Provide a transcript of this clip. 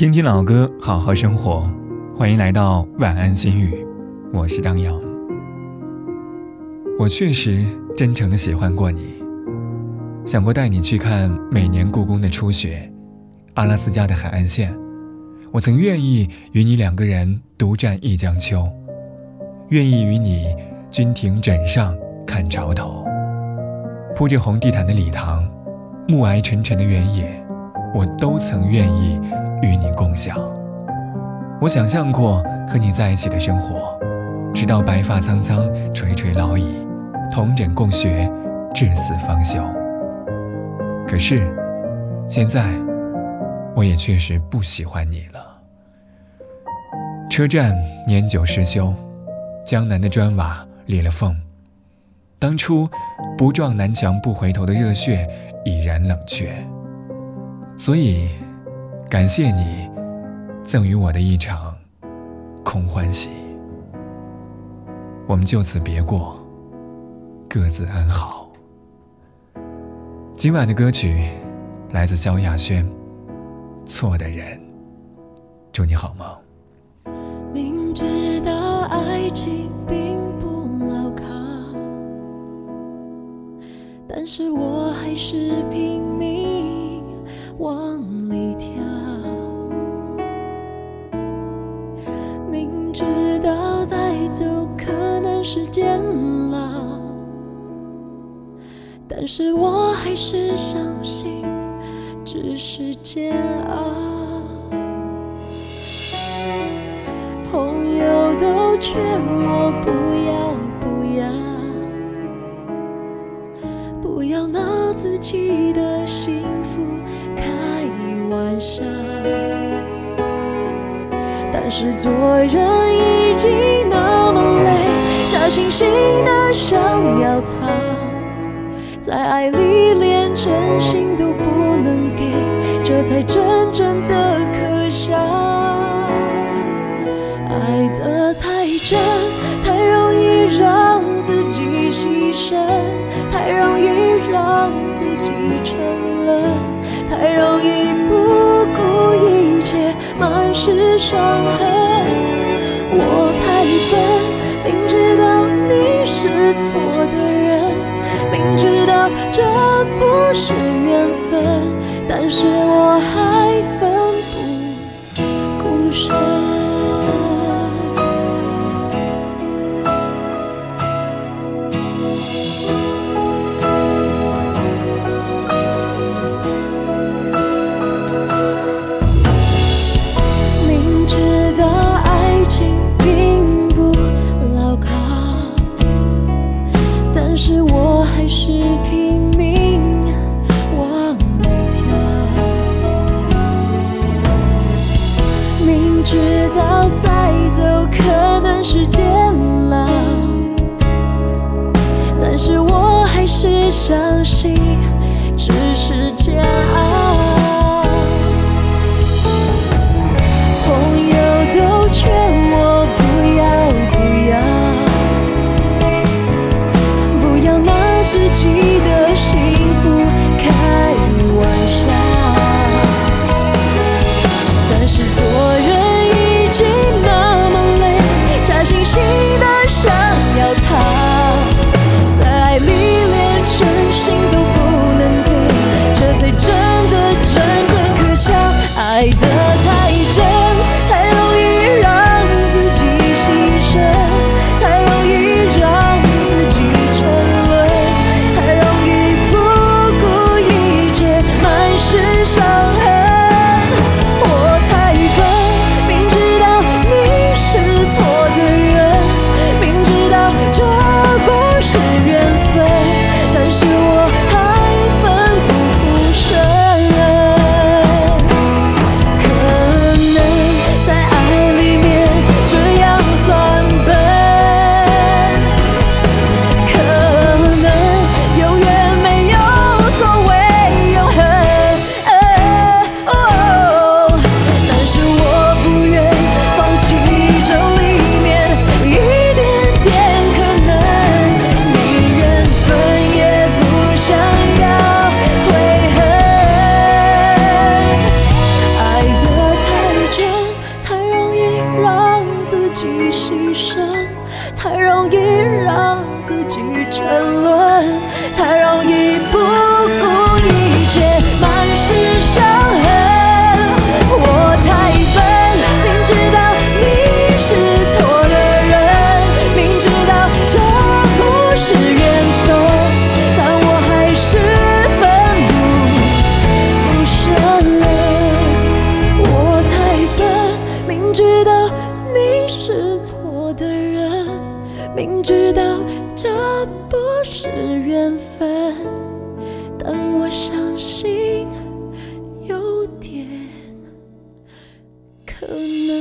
听听老歌，好好生活。欢迎来到晚安心语，我是张扬。我确实真诚的喜欢过你，想过带你去看每年故宫的初雪，阿拉斯加的海岸线。我曾愿意与你两个人独占一江秋，愿意与你君庭枕上看潮头。铺着红地毯的礼堂，暮霭沉沉的原野，我都曾愿意与你共享。我想象过和你在一起的生活，直到白发苍苍，垂垂老矣，同枕共学，至死方休。可是，现在，我也确实不喜欢你了。车站年久失修，江南的砖瓦裂了缝。当初不撞南墙不回头的热血已然冷却，所以感谢你赠予我的一场空欢喜。我们就此别过，各自安好。今晚的歌曲来自萧亚轩，《错的人》，祝你好梦。明知道爱情并不牢靠。但是我还是拼命往知道再走可能是煎熬，但是我还是相信只是煎熬。朋友都劝我不要。是做人已经那么累，假惺惺的想要他，在爱里连真心都不能给，这才真正的可笑。爱得太真，太容易让自己牺牲，满是伤痕。我太笨，明知道你是错的人，明知道这不是缘分，但是相信，只是假让自己牺牲太容易让自己沉沦太容易不顾一切满是伤痕。不是缘分但我相信有点可能。